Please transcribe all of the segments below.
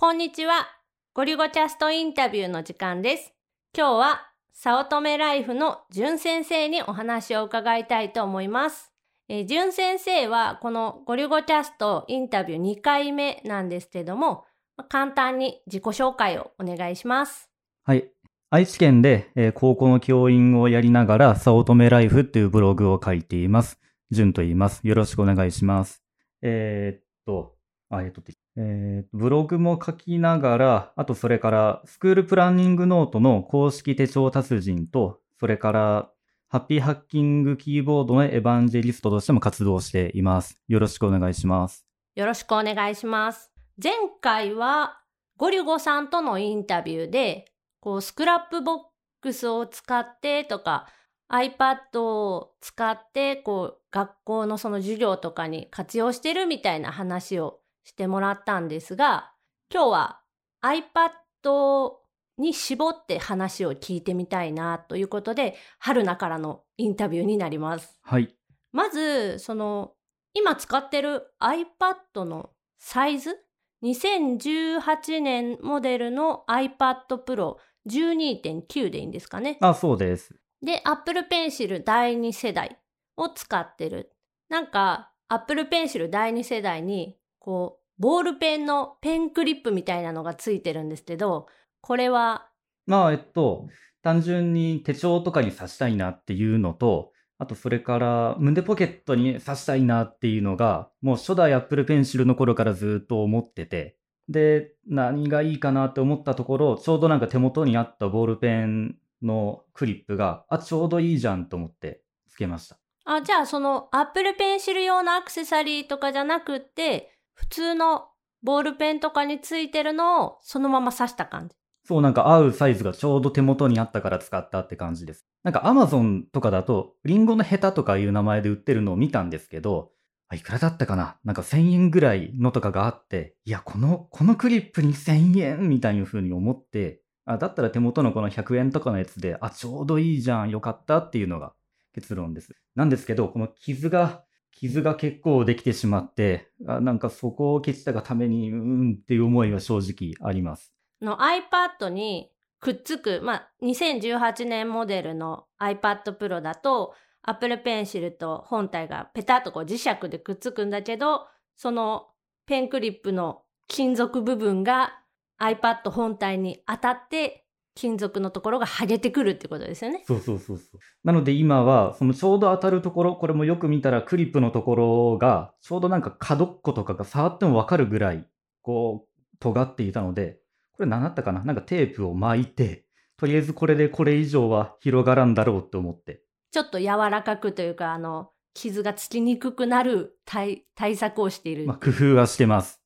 こんにちは。ゴリゴキャストインタビューの時間です。今日は、早乙女ライフのじゅん先生にお話を伺いたいと思います。えー、じゅん先生は、このゴリゴキャストインタビュー2回目なんですけども、簡単に自己紹介をお願いします。はい。愛知県で、えー高校の教員をやりながら、早乙女ライフっていうブログを書いています。じゅんと言います。よろしくお願いします。えーっと、あ、えっと、えーブログも書きながら、あとそれから、スクールプランニングノートの公式手帳達人と、それから、 Happy Hacking Keyboard のエヴァンジェリストとしても活動しています。よろしくお願いします。よろしくお願いします。前回は、ごりゅごさんとのインタビューで、こう、 Scrapbox を使ってとか、iPad を使って、こう、学校のその授業とかに活用してるみたいな話をしてもらったんですが、今日は iPad に絞って話を聞いてみたいなということで、春菜からのインタビューになります。はい。まず、その、今使ってる iPad のサイズ ?2018 年モデルの iPad Pro 12.9でいいんですかね。あ、そうです。で、Apple Pencil 第2世代を使ってる。なんか、Apple Pencil 第2世代に、こう、ボールペンのペンクリップみたいなのがついてるんですけど、これは、まあ、えっと、単純に手帳とかに刺したいなっていうのと、あとそれから胸ポケットに刺したいなっていうのが、もう初代 Apple Pencil の頃からずっと思ってて、で、何がいいかなって思ったところ、ちょうどなんか手元にあったボールペンのクリップが、あ、ちょうどいいじゃんと思ってつけました。あ、じゃあその Apple Pencil 用のアクセサリーとかじゃなくって、普通のボールペンとかについてるのをそのまま刺した感じ。そうなんか合うサイズがちょうど手元にあったから使ったって感じです。なんか Amazon とかだと、リンゴのヘタとかいう名前で売ってるのを見たんですけど、いくらだったかな？なんか1000円ぐらいのとかがあって、いや、この、このクリップに1000円？みたいな風に思って、あ、だったら手元のこの100円とかのやつで、あ、ちょうどいいじゃん、よかったっていうのが結論です。なんですけど、この傷が、傷が結構できてしまって、あなんかそこを消したがために、うーんっていう思いは正直あります。の iPad にくっつく、まあ、2018年モデルの iPad Pro だと Apple Pencil と本体がペタッとこう磁石でくっつくんだけど、そのペンクリップの金属部分が iPad 本体に当たって金属のところが剥げてくるってことですよね。そうそうそうそう。なので今は、そのちょうど当たるところ、これもよく見たらクリップのところが、ちょうどなんか角っことかが触ってもわかるぐらい、こう、尖っていたので、これ何だったかな？なんかテープを巻いて、とりあえずこれでこれ以上は広がらんだろうって思って。ちょっと柔らかくというか、あの、傷がつきにくくなる対対策をしている。まあ、工夫はしてます。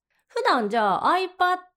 普段じゃあ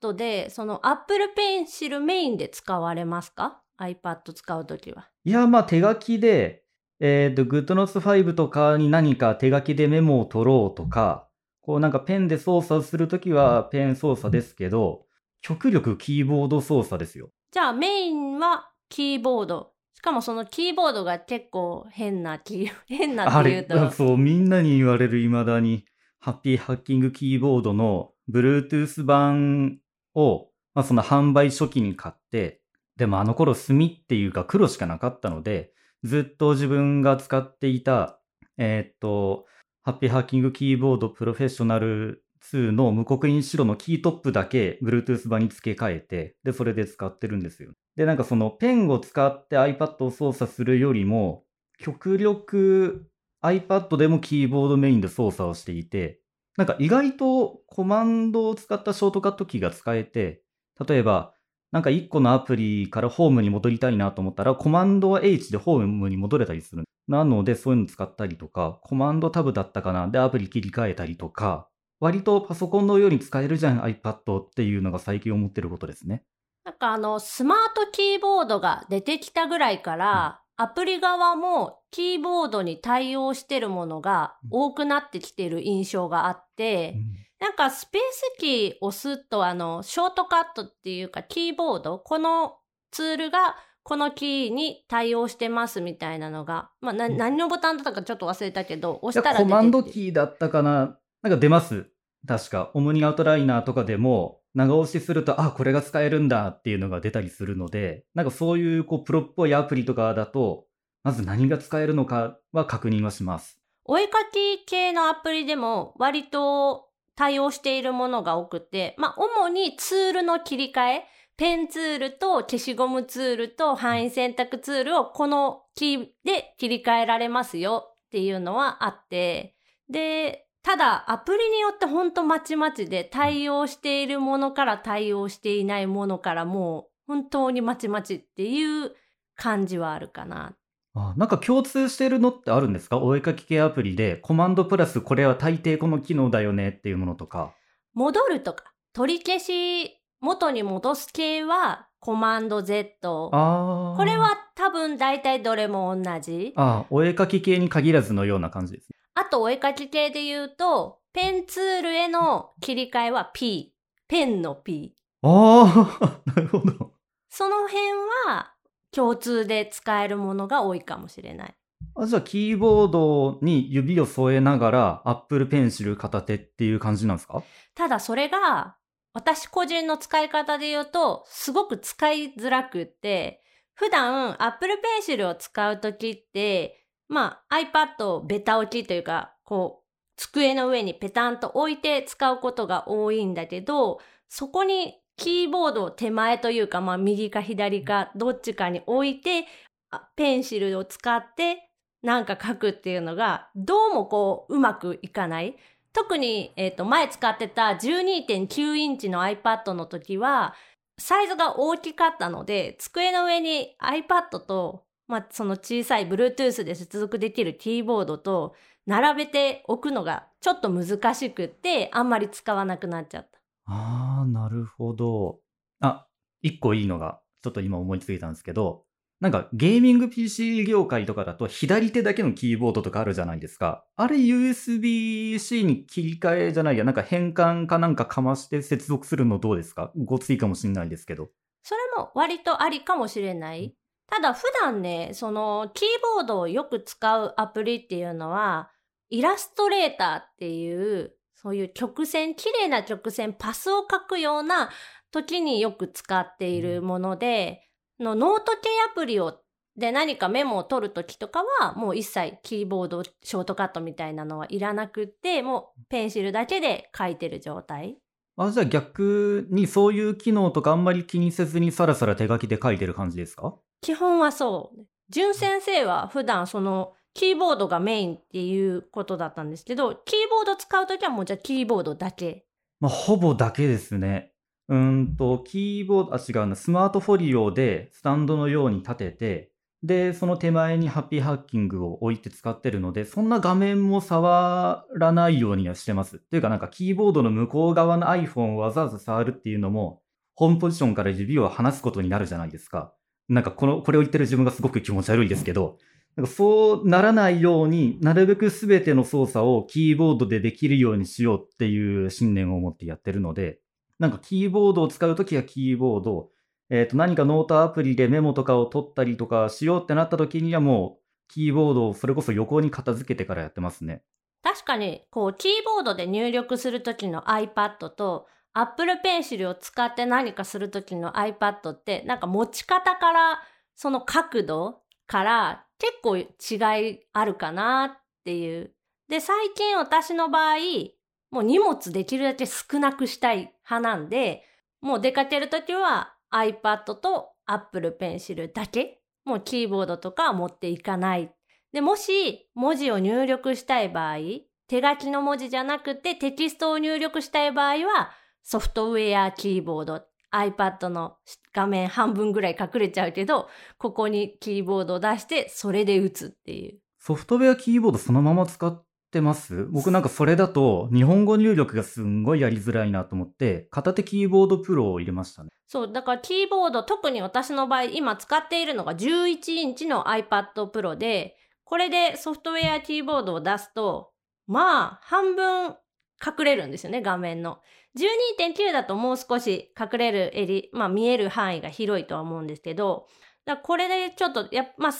iPad で、その Apple Pencil メインで使われますか ?iPad 使うときは。いや、まあ手書きで、えっ、と、GoodNotes5 とかに何か手書きでメモを取ろうとか、こうなんかペンで操作するときはペン操作ですけど、極力キーボード操作ですよ。じゃあメインはキーボード。しかもそのキーボードが結構変なキー、変なあっていうれ、と。そう、みんなに言われる未だに、ハッピーハッキングキーボードの Bluetooth 版を、まあその販売初期に買って、でもあの頃墨っていうか黒しかなかったので、ずっと自分が使っていた、えーっと、ハッピーハッキングキーボードプロフェッショナル2の無刻印白のキートップだけ Bluetooth 版に付け替えて、で、それで使ってるんですよ。で、なんかそのペンを使って iPad を操作するよりも、極力 iPad でもキーボードメインで操作をしていて、なんか意外とコマンドを使ったショートカットキーが使えて、例えば、なんか1個のアプリからホームに戻りたいなと思ったら、コマンドは H でホームに戻れたりする。なので、そういうの使ったりとか、コマンドタブだったかなでアプリ切り替えたりとか、割とパソコンのように使えるじゃん iPad っていうのが最近思ってることですね。なんかあの、スマートキーボードが出てきたぐらいから、アプリ側もキーボードに対応してるものが多くなってきてる印象があって、なんかスペースキーを押すとあの、ショートカットっていうかキーボード、このツールがこのキーに対応してますみたいなのが、まあ、な何のボタンだったかちょっと忘れたけど、押したらコマンドキーだったかななんか出ます。確か。オムニアウトライナーとかでも、長押しすると、あ、これが使えるんだっていうのが出たりするので、なんかそういうこうプロっぽいアプリとかだと、まず何が使えるのかは確認はします。お絵かき系のアプリでも割と対応しているものが多くて、まあ、主にツールの切り替え、ペンツールと消しゴムツールと範囲選択ツールをこのキーで切り替えられますよっていうのはあって、で、ただアプリによってほんとまちまちで対応しているものから対応していないものからもう本当にまちまちっていう感じはあるかな。あなんか共通してるのってあるんですか？お絵かき系アプリで、コマンドプラスこれは大抵この機能だよねっていうものとか。戻るとか、取り消し、元に戻す系は、コマンド Z。これは多分大体どれも同じ。ああ、お絵かき系に限らずのような感じですね。あと、お絵かき系で言うと、ペンツールへの切り替えは P。ペンの P。ああ、なるほど。その辺は共通で使えるものが多いかもしれない。あじゃあ、キーボードに指を添えながら、Apple Pencil 片手っていう感じなんですか？ただそれが、私個人の使い方で言うと、すごく使いづらくって、普段 Apple Pencil を使うときって、まあ iPad をベタ置きというか、こう、机の上にペタンと置いて使うことが多いんだけど、そこにキーボードを手前というか、まあ右か左かどっちかに置いて、あペンシルを使ってなんか書くっていうのが、どうもこう、うまくいかない。特に、えっ、と、前使ってた12.9インチの iPad の時は、サイズが大きかったので、机の上に iPad と、まあ、その小さい Bluetooth で接続できるキーボードと、並べておくのがちょっと難しくって、あんまり使わなくなっちゃった。ああ、なるほど。あ、一個いいのが、ちょっと今思いついたんですけど、なんかゲーミング PC 業界とかだと左手だけのキーボードとかあるじゃないですか。あれ USB-C に切り替えじゃないや、なんか変換かなんかかまして接続するのどうですか？ごついかもしれないですけど。それも割とありかもしれない。ただ普段ね、そのキーボードをよく使うアプリっていうのは、イラストレーターっていう、そういう曲線、綺麗な曲線、パスを書くような時によく使っているもので、のノート系アプリをで何かメモを取るときとかは、もう一切キーボード、ショートカットみたいなのはいらなくって、もうペンシルだけで書いてる状態。あ、じゃあ逆にそういう機能とかあんまり気にせずにさらさら手書きで書いてる感じですか？基本はそう。ジュン先生は普段そのキーボードがメインっていうことだったんですけど、キーボード使うときはもうじゃあキーボードだけ。まあ、ほぼだけですね。うーんと、キーボード、あ、違うな、スマートフォリオでスタンドのように立てて、で、その手前にハッピーハッキングを置いて使ってるので、そんな画面も触らないようにはしてます。っていうかなんかキーボードの向こう側の iPhone をわざわざ触るっていうのも、ホームポジションから指を離すことになるじゃないですか。なんかこの、これを言ってる自分がすごく気持ち悪いですけど、なんかそうならないようになるべく全ての操作をキーボードでできるようにしようっていう信念を持ってやってるので、なんかキーボードを使うときはキーボード、えっ、と、何かノートアプリでメモとかを取ったりとかしようってなったときにはもう、キーボードをそれこそ横に片付けてからやってますね。確かに、こう、キーボードで入力するときの iPad と、Apple Pencil を使って何かするときの iPad って、なんか持ち方から、その角度から結構違いあるかなっていう。で、最近私の場合、もう荷物できるだけ少なくしたい派なんで、もう出かけるときは iPad と Apple Pencil だけ。もうキーボードとか持っていかない。で、もし文字を入力したい場合、手書きの文字じゃなくてテキストを入力したい場合は、ソフトウェアキーボード、iPad の画面半分ぐらい隠れちゃうけど、ここにキーボードを出して、それで打つっていう。ソフトウェアキーボードそのまま使ってます？僕なんかそれだと日本語入力がすんごいやりづらいなと思って、片手キーボードプロを入れましたね。そう、だからキーボード、特に私の場合、今使っているのが11インチの iPad Pro で、これでソフトウェアキーボードを出すと、まあ、半分隠れるんですよね、画面の。12.9だともう少し隠れるエリ、まあ見える範囲が広いとは思うんですけど、だこれでちょっと、やっまあ、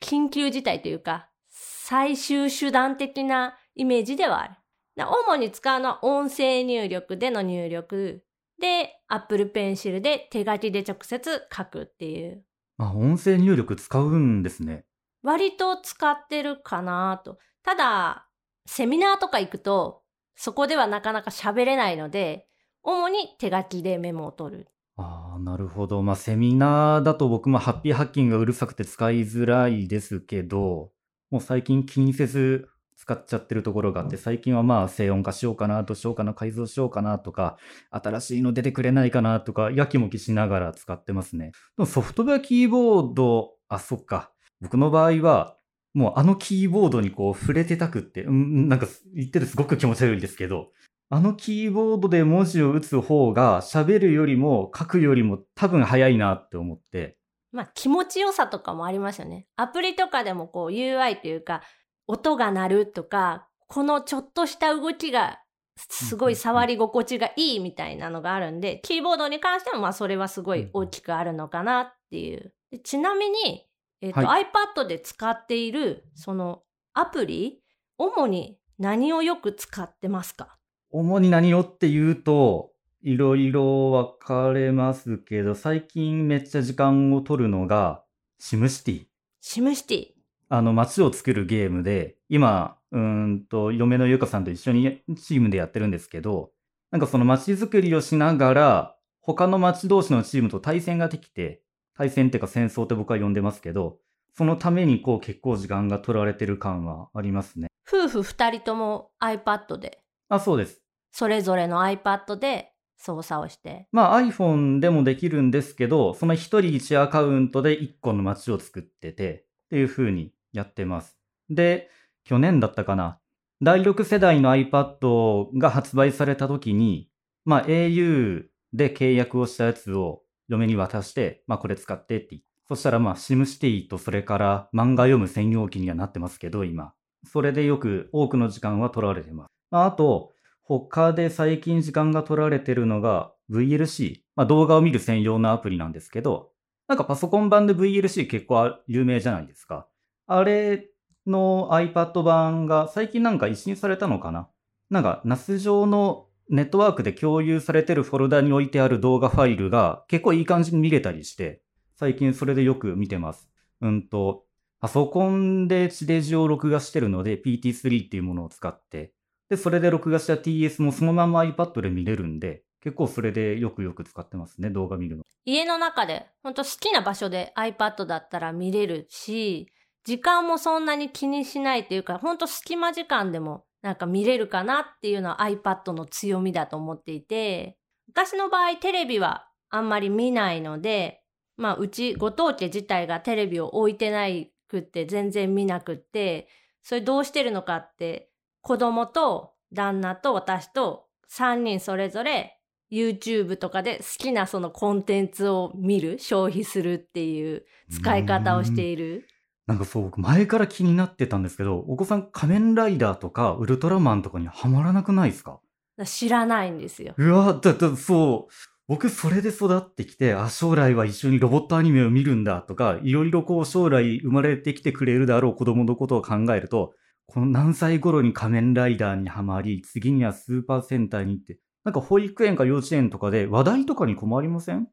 緊急事態というか、最終手段的なイメージではある。だ主に使うのは音声入力での入力。で、Apple Pencil で手書きで直接書くっていう。あ、音声入力使うんですね。割と使ってるかなと。ただ、セミナーとか行くと、そこではなかなか喋れないので、主に手書きでメモを取る。ああ、なるほど。まあ、セミナーだと僕もハッピーハッキングがうるさくて使いづらいですけど、もう最近気にせず使っちゃってるところがあって、最近はまあ静音化しようかな、どうしようかな、改造しようかなとか、新しいの出てくれないかなとか、やきもきしながら使ってますね。でもソフトウェアキーボード、あ、そっか。僕の場合は、もうあのキーボードにこう触れてたくって、うん、なんか言ってるすごく気持ち悪いんですけど、あのキーボードで文字を打つ方が喋るよりも書くよりも多分早いなって思って。まあ気持ちよさとかもありますよね。アプリとかでもこう UI というか、音が鳴るとか、このちょっとした動きがすごい触り心地がいいみたいなのがあるんで、キーボードに関してもまあそれはすごい大きくあるのかなっていう。ちなみに、えっ、と、は iPad で使っているそのアプリ、主に何をよく使ってますか？主に何をって言うと、いろいろ分かれますけど、最近めっちゃ時間を取るのが、シムシティ。シムシティ。あの、街を作るゲームで、今、うーんと、嫁のゆかさんと一緒にチームでやってるんですけど、なんかその街づくりをしながら、他の街同士のチームと対戦ができて、対戦っていうか戦争って僕は呼んでますけど、そのためにこう結構時間が取られてる感はありますね。夫婦二人とも iPad で、あ、そうです。それぞれの iPad で操作をして。まあ iPhone でもできるんですけど、その一人一アカウントで一個の街を作ってて、っていう風にやってます。で、去年だったかな。第6世代の iPad が発売された時に、まあ au で契約をしたやつを嫁に渡して、まあこれ使ってって。そしたらまあ SimCity とそれから漫画読む専用機にはなってますけど、今。それでよく多くの時間は取られてます。まああと、他で最近時間が取られてるのが VLC。まあ動画を見る専用のアプリなんですけど、なんかパソコン版で VLC 結構有名じゃないですか。あれの iPad 版が最近なんか一新されたのかななんか NAS 上のネットワークで共有されてるフォルダに置いてある動画ファイルが結構いい感じに見れたりして、最近それでよく見てます。うんと、パソコンで地デジを録画してるので PT3 っていうものを使って、で、それで録画した TS もそのまま iPad で見れるんで、結構それでよくよく使ってますね、動画見るの。家の中で、ほんと好きな場所で iPad だったら見れるし、時間もそんなに気にしないというか、ほんと隙間時間でもなんか見れるかなっていうのは iPad の強みだと思っていて、私の場合テレビはあんまり見ないので、まあうちご当家自体がテレビを置いてないくって全然見なくって、それどうしてるのかって、子供と旦那と私と3人それぞれ YouTube とかで好きなそのコンテンツを見る、消費するっていう使い方をしている。なんかそう、僕前から気になってたんですけど、お子さん仮面ライダーとかウルトラマンとかにはまらなくないですか？知らないんですよ。うわ、だ、だ、そう。僕それで育ってきて、あ、将来は一緒にロボットアニメを見るんだとか、いろいろこう将来生まれてきてくれるだろう子供のことを考えると、この何歳頃に仮面ライダーにはまり、次にはスーパー戦隊に行って、なんか保育園か幼稚園とかで話題とかに困りません？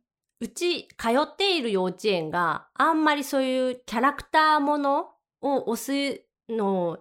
うち通っている幼稚園があんまりそういうキャラクターものを押すの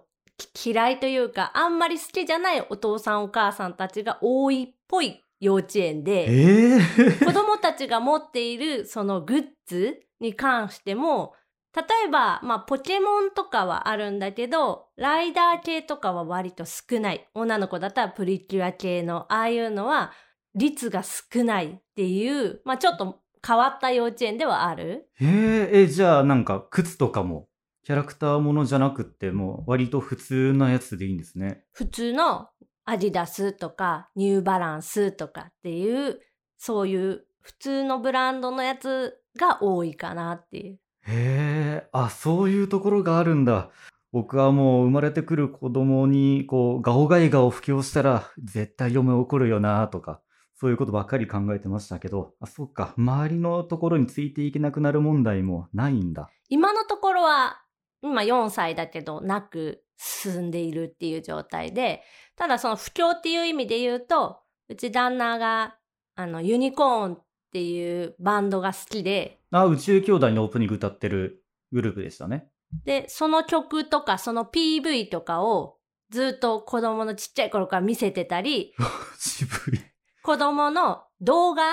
嫌いというか、あんまり好きじゃないお父さんお母さんたちが多いっぽい幼稚園で、ええ子供たちが持っているそのグッズに関しても、例えば、まあ、ポケモンとかはあるんだけど、ライダー系とかは割と少ない。女の子だったらプリキュア系の、ああいうのは率が少ないっていう、まあ、ちょっと変わった幼稚園ではある？えーえ、じゃあなんか靴とかも、キャラクターものじゃなくってもう割と普通なやつでいいんですね。普通のアディダスとかニューバランスとかっていう、そういう普通のブランドのやつが多いかなっていう。へえ、あ、そういうところがあるんだ。僕はもう生まれてくる子供に、こう、ガオガイガを布教したら、絶対嫁怒るよなとか、そういうことばっかり考えてましたけど、あ、そっか、周りのところについていけなくなる問題もないんだ。今のところは、今4歳だけど、なく進んでいるっていう状態で、ただその不況っていう意味で言うと、うち旦那があの、ユニコーンっていうバンドが好きで、あ、宇宙兄弟のオープニング歌ってるグループでしたね。で、その曲とか、その PV とかをずっと子供のちっちゃい頃から見せてたり、渋い。子供の動画、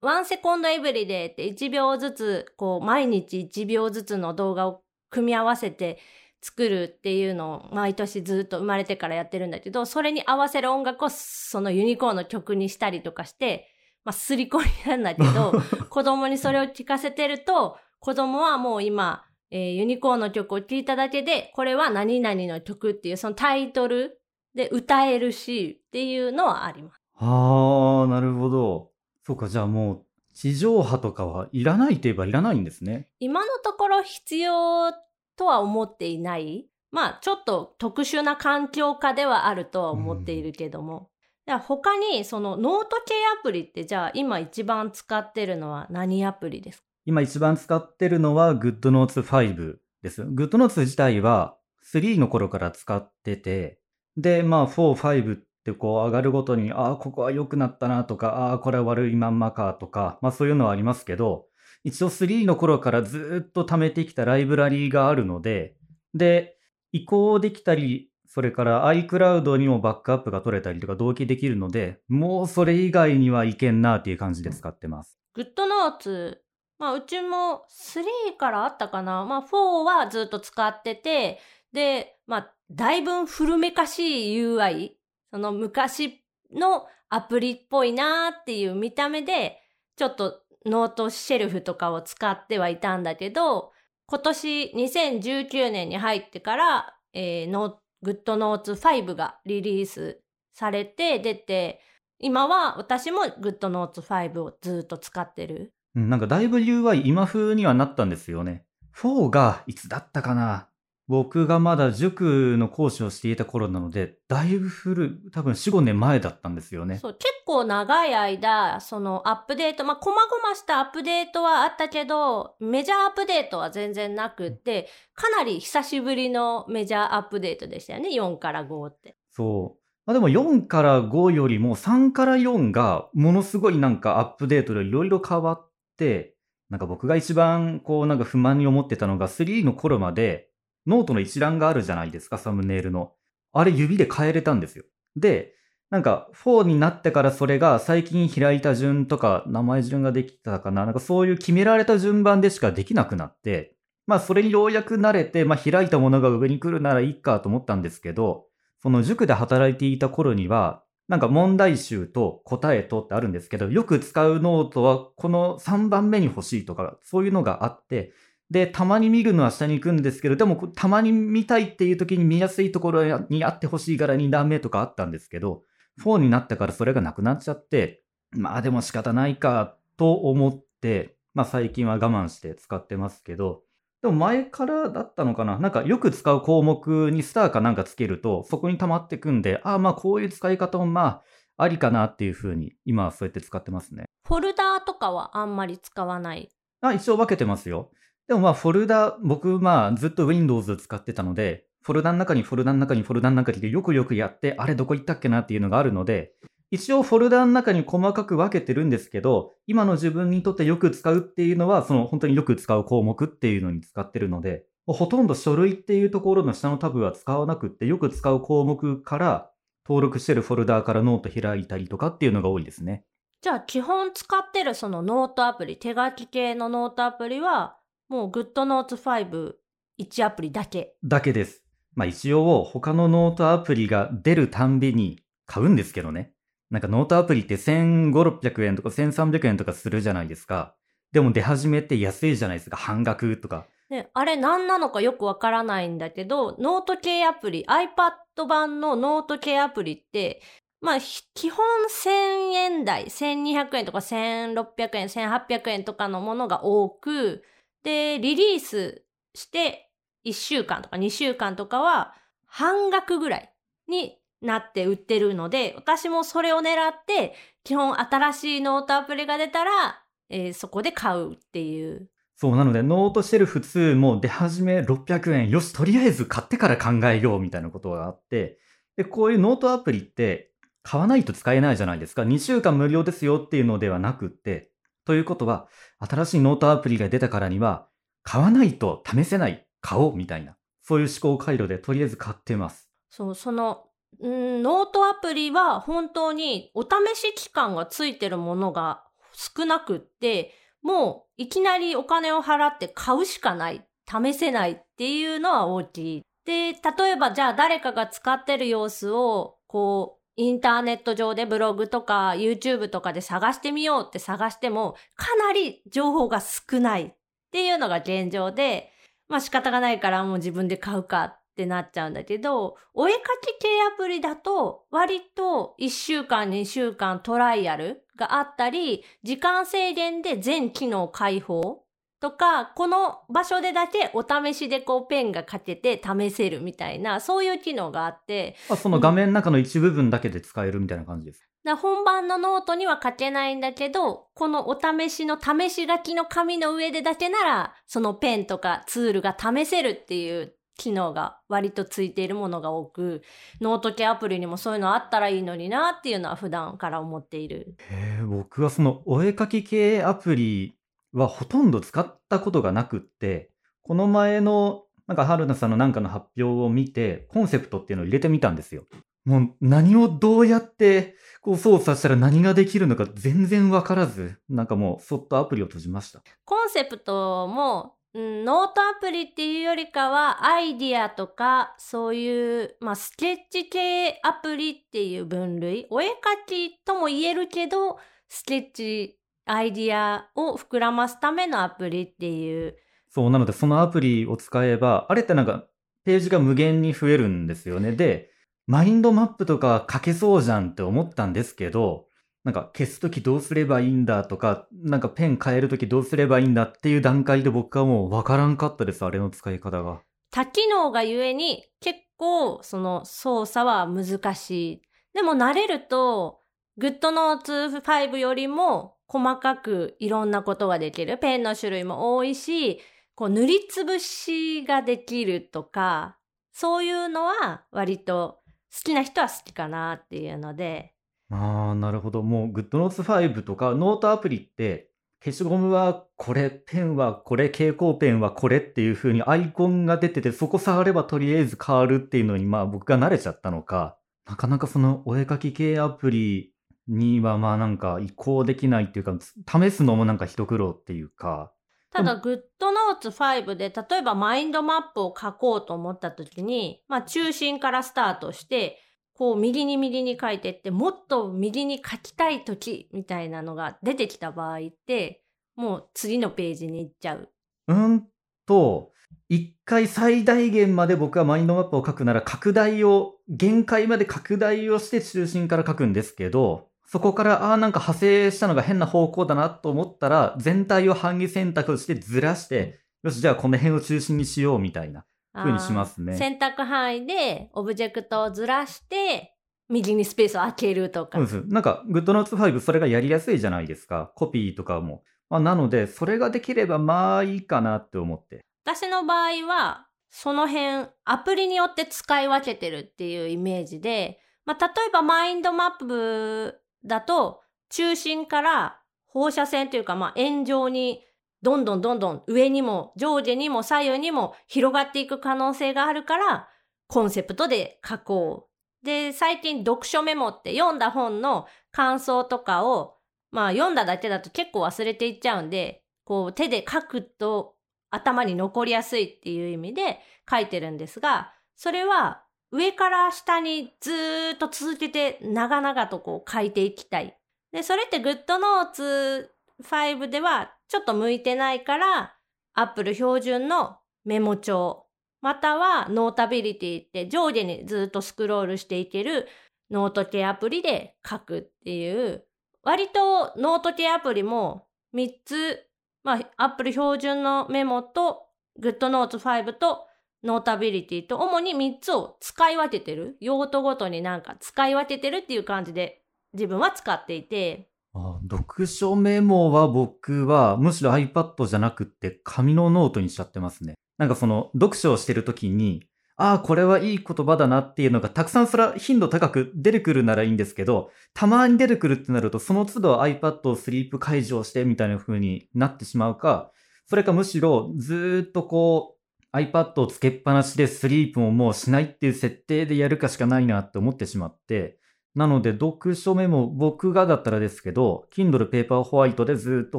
ワンセコンドエブリデイって1秒ずつ、こう、毎日1秒ずつの動画を組み合わせて作るっていうのを毎年ずっと生まれてからやってるんだけど、それに合わせる音楽をそのユニコーンの曲にしたりとかして、まあ、すり込みなんだけど、子供にそれを聞かせてると、子供はもう今、えーユニコーンの曲を聴いただけで、これは何々の曲っていうそのタイトルで歌えるしっていうのはあります。ああ、なるほど。そうか、じゃあもう、地上波とかはいらないといえばいらないんですね。今のところ必要とは思っていない。まあ、ちょっと特殊な環境下ではあるとは思っているけども。じゃあ他に、そのノート系アプリって、じゃあ今一番使ってるのは何アプリですか？今一番使ってるのは GoodNotes 5です。GoodNotes 自体は3の頃から使ってて、で、まあ4、5ってこう上がるごとに、ああ、ここは良くなったなとか、ああ、これは悪いまんまかとか、まあそういうのはありますけど、一応3の頃からずっと貯めてきたライブラリーがあるので、で、移行できたり、それから iCloud にもバックアップが取れたりとか同期できるので、もうそれ以外にはいけんなっていう感じで使ってます。GoodNotes。まあ、うちも3からあったかな。まあ、4はずっと使ってて、で、まあ、だいぶ古めかしい UI。その昔のアプリっぽいなーっていう見た目で、ちょっと Noteshelf とかを使ってはいたんだけど、今年2019年に入ってから、えー、ノ GoodNotes 5がリリースされて出て、今は私もグッドノーツ5をずっと使ってる。なんかだいぶ UI 今風にはなったんですよね。4がいつだったかな？僕がまだ塾の講師をしていた頃なので、だいぶ古い、多分4、5年前だったんですよね。そう、結構長い間、そのアップデート、まあ、細々したアップデートはあったけど、メジャーアップデートは全然なくって、かなり久しぶりのメジャーアップデートでしたよね、4から5って。そう。まあ、でも4から5よりも3から4がものすごいなんかアップデートでいろいろ変わって、なんか僕が一番こうなんか不満に思ってたのが3の頃までノートの一覧があるじゃないですか、サムネイルの。あれ指で変えれたんですよ。で、なんか4になってからそれが最近開いた順とか名前順ができたかな、なんかそういう決められた順番でしかできなくなって、まあそれにようやく慣れて、まあ開いたものが上に来るならいいかと思ったんですけど、その塾で働いていた頃には、なんか問題集と答えとってあるんですけど、よく使うノートはこの3番目に欲しいとか、そういうのがあって、で、たまに見るのは下に行くんですけど、でもたまに見たいっていう時に見やすいところにあってほしいから2段目とかあったんですけど、4になってからそれがなくなっちゃって、まあでも仕方ないかと思って、まあ最近は我慢して使ってますけど、でも前からだったのかな？なんかよく使う項目にスターかなんかつけると、そこに溜まってくんで、ああまあこういう使い方もまあありかなっていう風に、今はそうやって使ってますね。フォルダーとかはあんまり使わない？あ、一応分けてますよ。でもまあフォルダ、僕まあずっと Windows 使ってたので、フォルダの中にフォルダの中にフォルダの中にでよくよくやって、あれどこ行ったっけなっていうのがあるので、一応フォルダの中に細かく分けてるんですけど、今の自分にとってよく使うっていうのは、その本当によく使う項目っていうのに使ってるので、ほとんど書類っていうところの下のタブは使わなくって、よく使う項目から登録してるフォルダーからノート開いたりとかっていうのが多いですね。じゃあ基本使ってるそのノートアプリ、手書き系のノートアプリは、もう GoodNotes 5、1アプリだけ。だけです。まあ一応他のノートアプリが出るたんびに買うんですけどね。なんかノートアプリって1500、600円とか1300円とかするじゃないですか。でも出始めって安いじゃないですか。半額とか。ね、あれ何なのかよくわからないんだけど、ノート系アプリ、iPad 版のノート系アプリって、まあ、ひ基本1000円台、1200円とか1600円、1800円とかのものが多く、で、リリースして1週間とか2週間とかは半額ぐらいになって売ってるので、私もそれを狙って、基本新しいノートアプリが出たら、えーそこで買うっていう。そう、なので Noteshelf 2も出始め600円。よし、とりあえず買ってから考えようみたいなことがあって。で、こういうノートアプリって買わないと使えないじゃないですか。2週間無料ですよっていうのではなくって。ということは、新しいノートアプリが出たからには、買わないと試せない、買おうみたいな。そういう思考回路でとりあえず買ってます。そう、その、んノートアプリは本当にお試し期間がついてるものが少なくって、もういきなりお金を払って買うしかない、試せないっていうのは大きい。で、例えばじゃあ誰かが使ってる様子を、こう、インターネット上でブログとか YouTube とかで探してみようって探しても、かなり情報が少ないっていうのが現状で、まあ仕方がないからもう自分で買うかってなっちゃうんだけど、お絵かき系アプリだと割と1週間2週間トライアルがあったり、時間制限で全機能開放とか、この場所でだけお試しでこうペンが書けて試せるみたいな、そういう機能があって、あその画面の中の一部分だけで使えるみたいな感じです。だ本番のノートには書けないんだけど、このお試しの試し書きの紙の上でだけなら、そのペンとかツールが試せるっていう機能が割とついているものが多く、ノート系アプリにもそういうのあったらいいのになっていうのは普段から思っている。へえ、僕はそのお絵かき系アプリはほとんど使ったことがなくって、この前のなんか春菜さんのなんかの発表を見て、 Concepts っていうのを入れてみたんですよ。もう何をどうやってこう操作したら何ができるのか全然わからず、なんかもうそっとアプリを閉じました。 Concepts も、うんノートアプリっていうよりかは、アイディアとか、そういう、まあ、スケッチ系アプリっていう分類。お絵かきとも言えるけど、スケッチ、アイディアを膨らますためのアプリっていう。そう、なのでそのアプリを使えば、あれってなんかページが無限に増えるんですよね。で、マインドマップとか書けそうじゃんって思ったんですけど、なんか消すときどうすればいいんだとか、なんかペン変えるときどうすればいいんだっていう段階で僕はもうわからんかったです、あれの使い方が。多機能がゆえに結構その操作は難しい。でも慣れると GoodNotes 5よりも細かくいろんなことができる。ペンの種類も多いし、こう塗りつぶしができるとか、そういうのは割と好きな人は好きかなっていうので、ああ、なるほど。もう GoodNotes 5とかノートアプリって消しゴムはこれ、ペンはこれ、蛍光ペンはこれっていう風にアイコンが出てて、そこ触ればとりあえず変わるっていうのに、まあ僕が慣れちゃったのか、なかなかそのお絵かき系アプリにはまあなんか移行できないっていうか、試すのもなんか一苦労っていうか、ただ GoodNotes 5で例えばマインドマップを書こうと思った時に、まあ中心からスタートして、こう右に右に書いてって、もっと右に書きたい時みたいなのが出てきた場合って、もう次のページに行っちゃう。うんと、一回最大限まで僕はマインドマップを書くなら拡大を、限界まで拡大をして中心から書くんですけど、そこから、ああー、なんか派生したのが変な方向だなと思ったら、全体を半義選択をしてずらして、よし、じゃあこの辺を中心にしようみたいな風にしますね。選択範囲でオブジェクトをずらして、右にスペースを開けるとか。そうです。なんか、GoodNotes 5それがやりやすいじゃないですか。コピーとかも。まあ、なので、それができればまあいいかなって思って。私の場合は、その辺、アプリによって使い分けてるっていうイメージで、まあ、例えばマインドマップだと、中心から放射線というか、まあ、円状に、どんどんどんどん上にも上下にも左右にも広がっていく可能性があるから、コンセプトで書こう。で、最近読書メモって読んだ本の感想とかを、まあ読んだだけだと結構忘れていっちゃうんで、こう手で書くと頭に残りやすいっていう意味で書いてるんですが、それは上から下にずっと続けて長々とこう書いていきたい。で、それって GoodNotes 5ではちょっと向いてないから、Apple 標準のメモ帳、または Notability って上下にずっとスクロールしていけるノート系アプリで書くっていう、割とノート系アプリも3つ、まあ、Apple 標準のメモと GoodNotes5 と GoodNotes 5と主に3つを使い分けてる。用途ごとになんか使い分けてるっていう感じで自分は使っていて、あ読書メモは僕はむしろ iPad じゃなくって紙のノートにしちゃってますね。なんかその読書をしてる時にああ、これはいい言葉だなっていうのがたくさんそれは頻度高く出てくるならいいんですけど、たまに出てくるってなると、その都度 iPad をスリープ解除してみたいな風になってしまうか、それかむしろずっとこう iPad をつけっぱなしでスリープももうしないっていう設定でやるかしかないなって思ってしまって、なので読書メモ、僕がだったらですけど、Kindle Paper White でずっと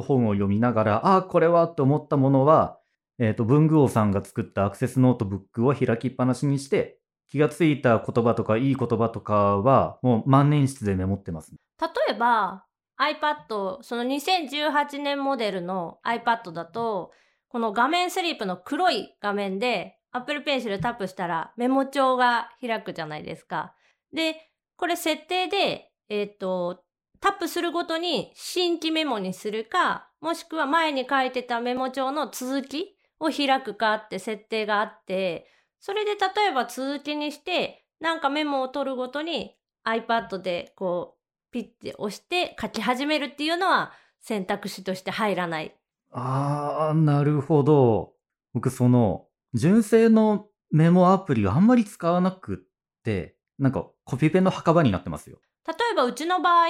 本を読みながら、ああ、これはって思ったものは、えっ、と、文具王さんが作ったアクセスノートブックを開きっぱなしにして、気がついた言葉とかいい言葉とかは、もう万年筆でメモってます、例えば、iPad、その2018年モデルの iPad だと、この画面スリープの黒い画面で Apple Pencil タップしたらメモ帳が開くじゃないですか。で、これ設定で、えっ、ー、と、タップするごとに新規メモにするか、もしくは前に書いてたメモ帳の続きを開くかって設定があって、それで例えば続きにして、なんかメモを取るごとに iPad でこうピッて押して書き始めるっていうのは選択肢として入らない。あー、なるほど。僕その純正のメモアプリをあんまり使わなくって、なんかコピペの墓場になってますよ。例えばうちの場合、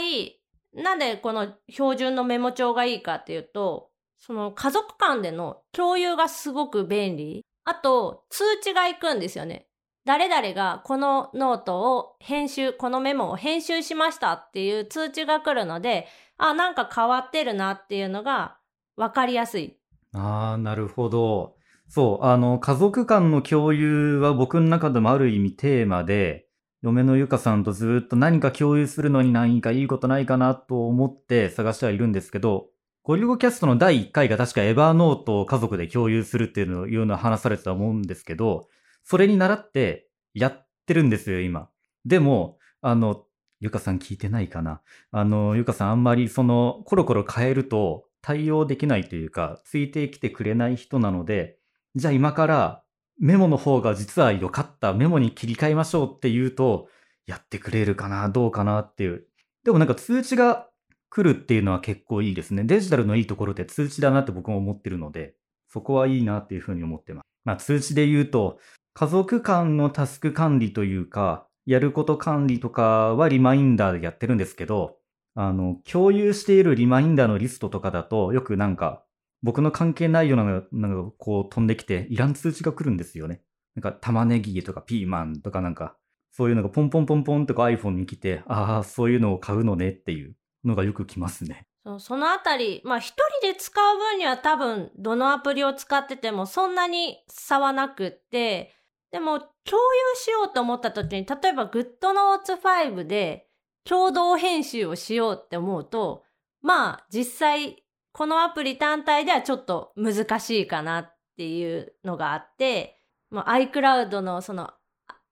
なんでこの標準のメモ帳がいいかっていうと、その家族間での共有がすごく便利。あと、通知が行くんですよね。誰々がこのノートを編集、このメモを編集しましたっていう通知が来るので、あ、なんか変わってるなっていうのが分かりやすい。ああ、なるほど。そう、あの、家族間の共有は僕の中でもある意味テーマで、嫁のゆかさんとずっと何か共有するのに何かいいことないかなと思って探してはいるんですけど、ごりゅごキャストの第1回が確か Evernote を家族で共有するっていうのをいうの話されてたと思うんですけど、それに倣ってやってるんですよ、今。でも、あの、ゆかさん聞いてないかなあの、ゆかさんあんまりその、コロコロ変えると対応できないというか、ついてきてくれない人なので、じゃあ今からメモの方が実は良かったメモに切り替えましょうって言うと、やってくれるかなどうかなっていう。でもなんか通知が来るっていうのは結構いいですね。デジタルのいいところって通知だなって僕も思ってるので、そこはいいなっていうふうに思ってます。まあ通知で言うと、家族間のタスク管理というか、やること管理とかはリマインダーでやってるんですけど、あの、共有しているリマインダーのリストとかだと、よくなんか、僕の関係ないような、なんかこう飛んできて、いらん通知が来るんですよね。なんか玉ねぎとかピーマンとかなんか、そういうのがポンポンポンポンとか iPhone に来て、ああ、そういうのを買うのねっていう。のがよく来ますね。そそのあたり、まあ一人で使う分には多分どのアプリを使っててもそんなに差はなくって、でも共有しようと思った時に、例えば GoodNotes5 で共同編集をしようって思うと、まあ実際このアプリ単体ではちょっと難しいかなっていうのがあって、まあ、iCloud のその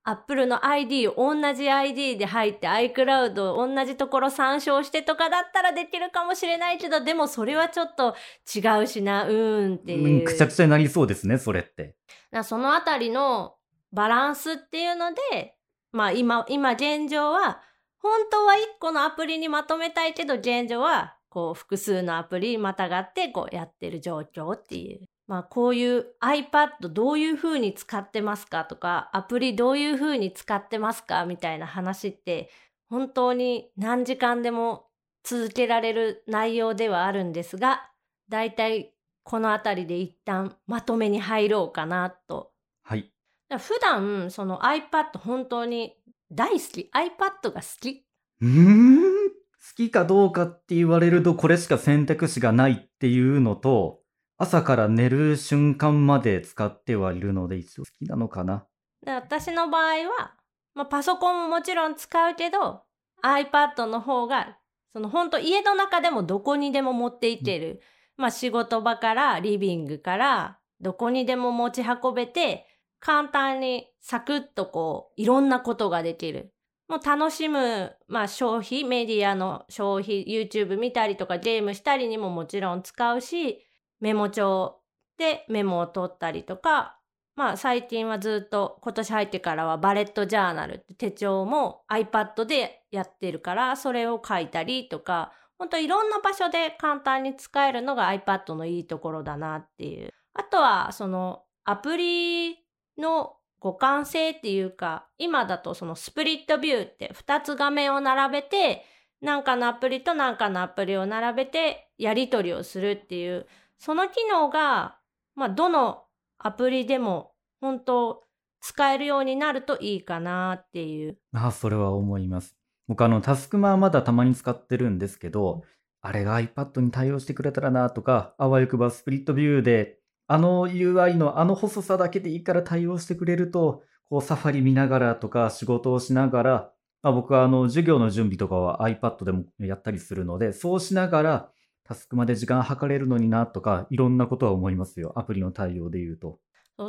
アップルの ID を同じ ID で入って iCloud を同じところ参照してとかだったらできるかもしれないけど、でもそれはちょっと違うしな、うーんっていう。うん、くちゃくちゃになりそうですね、それって。そのあたりのバランスっていうので、まあ今、今現状は、本当は1個のアプリにまとめたいけど、現状はこう複数のアプリまたがってこうやってる状況っていう。まあこういう iPad どういう風に使ってますかとか、アプリどういう風に使ってますかみたいな話って本当に何時間でも続けられる内容ではあるんですが、だいたいこの辺りで一旦まとめに入ろうかなと。はい。普段その iPad 本当に大好き。iPad が好き。うーん。好きかどうかって言われるとこれしか選択肢がないっていうのと、朝から寝る瞬間まで使ってはいるので一応好きなのかな。で私の場合は、まあ、パソコンももちろん使うけど iPad の方がその本当家の中でもどこにでも持っていける、うん、まあ仕事場からリビングからどこにでも持ち運べて簡単にサクッとこういろんなことができる。もう楽しむ、まあ消費、メディアの消費、YouTube 見たりとかゲームしたりにももちろん使うし、メモ帳でメモを取ったりとか、まあ最近はずっと今年入ってからはバレットジャーナル手帳も iPad でやってるからそれを書いたりとか、ほんといろんな場所で簡単に使えるのが iPad のいいところだなっていう。あとはそのアプリの互換性っていうか、今だとそのスプリットビューって2つ画面を並べて、なんかのアプリとなんかのアプリを並べてやり取りをするっていう、その機能が、まあ、どのアプリでも本当使えるようになるといいかなっていう。あ、それは思います。僕あの、タスクマはまだたまに使ってるんですけど、あれが iPad に対応してくれたらなとか、あわよくばスプリットビューであの UI のあの細さだけでいいから対応してくれると、こうサファリ見ながらとか仕事をしながら、まあ、僕はあの授業の準備とかは iPad でもやったりするので、そうしながらタスクまで時間計れるのになとか、いろんなことは思いますよ。アプリの対応で言うと。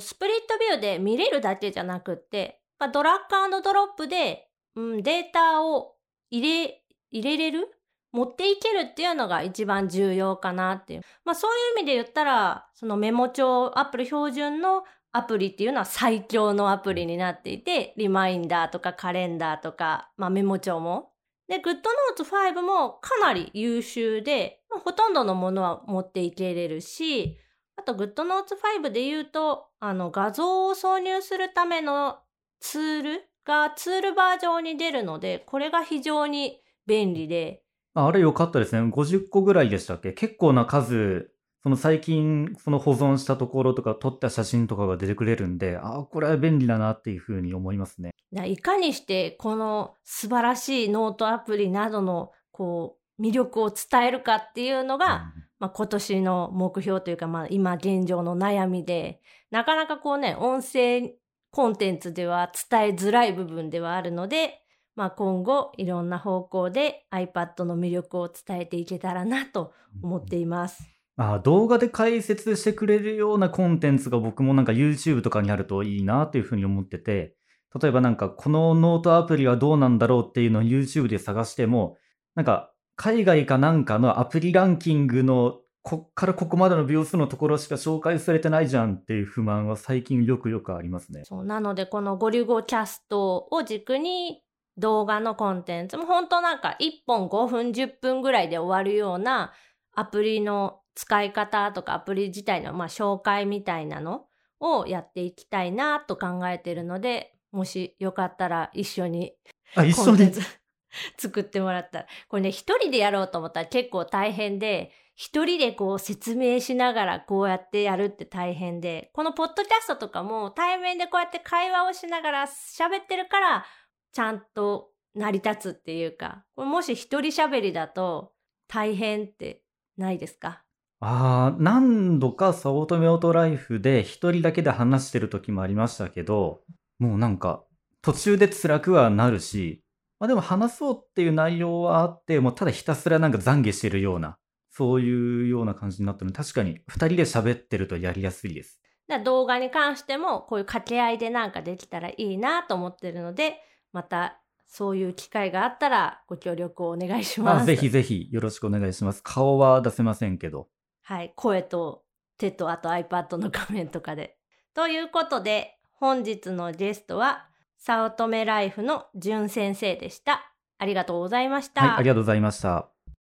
スプリットビューで見れるだけじゃなくって、まあ、ドラッグドロップで、うん、データを入れ、入れれる持っていけるっていうのが一番重要かなっていう。まあそういう意味で言ったら、そのメモ帳、アップル標準のアプリっていうのは最強のアプリになっていて、リマインダーとかカレンダーとか、まあメモ帳も。で、GoodNotes 5もかなり優秀で、まあ、ほとんどのものは持っていけれるし、あと GoodNotes 5で言うと、あの画像を挿入するためのツールがツールバージョンに出るので、これが非常に便利で、ああれ良かったですね。50個ぐらいでしたっけ？結構な数、その最近、その保存したところとか撮った写真とかが出てくれるんで、ああ、これは便利だなっていうふうに思いますね。いかにしてこの素晴らしいノートアプリなどのこう魅力を伝えるかっていうのが、うん、まあ、今年の目標というか、まあ、今現状の悩みで、なかなかこうね、音声コンテンツでは伝えづらい部分ではあるので、まあ、今後いろんな方向で iPad の魅力を伝えていけたらなと思っています。あ動画で解説してくれるようなコンテンツが僕もなんか YouTube とかにあるといいなというふうに思ってて、例えばなんかこのノートアプリはどうなんだろうっていうのを YouTube で探しても、なんか海外かなんかのアプリランキングのこっからここまでの秒数のところしか紹介されてないじゃんっていう不満は最近よくよくありますね。そうなのでこのゴリゴキャストを軸に動画のコンテンツ。も本当なんか1本5分10分ぐらいで終わるようなアプリの使い方とかアプリ自体のまあ紹介みたいなのをやっていきたいなと考えてるので、もしよかったら一緒にあ、一緒に？作ってもらったら。これね、一人でやろうと思ったら結構大変で、一人でこう説明しながらこうやってやるって大変で、このポッドキャストとかも対面でこうやって会話をしながら喋ってるから、ちゃんと成り立つっていうか、これもし一人喋りだと大変ってないですか？ああ、何度か早乙女オートライフで一人だけで話してる時もありましたけど、もうなんか途中で辛くはなるし、まあでも話そうっていう内容はあって、もうただひたすらなんか懺悔してるような、そういうような感じになったので、確かに二人で喋ってるとやりやすいです。動画に関してもこういう掛け合いでなんかできたらいいなと思ってるので、またそういう機会があったらご協力をお願いします。ぜひぜひよろしくお願いします。顔は出せませんけど。はい、声と手とあと iPad の画面とかで。ということで、本日のゲストは、早乙女ライフのじゅん先生でした。ありがとうございました。はい、ありがとうございました。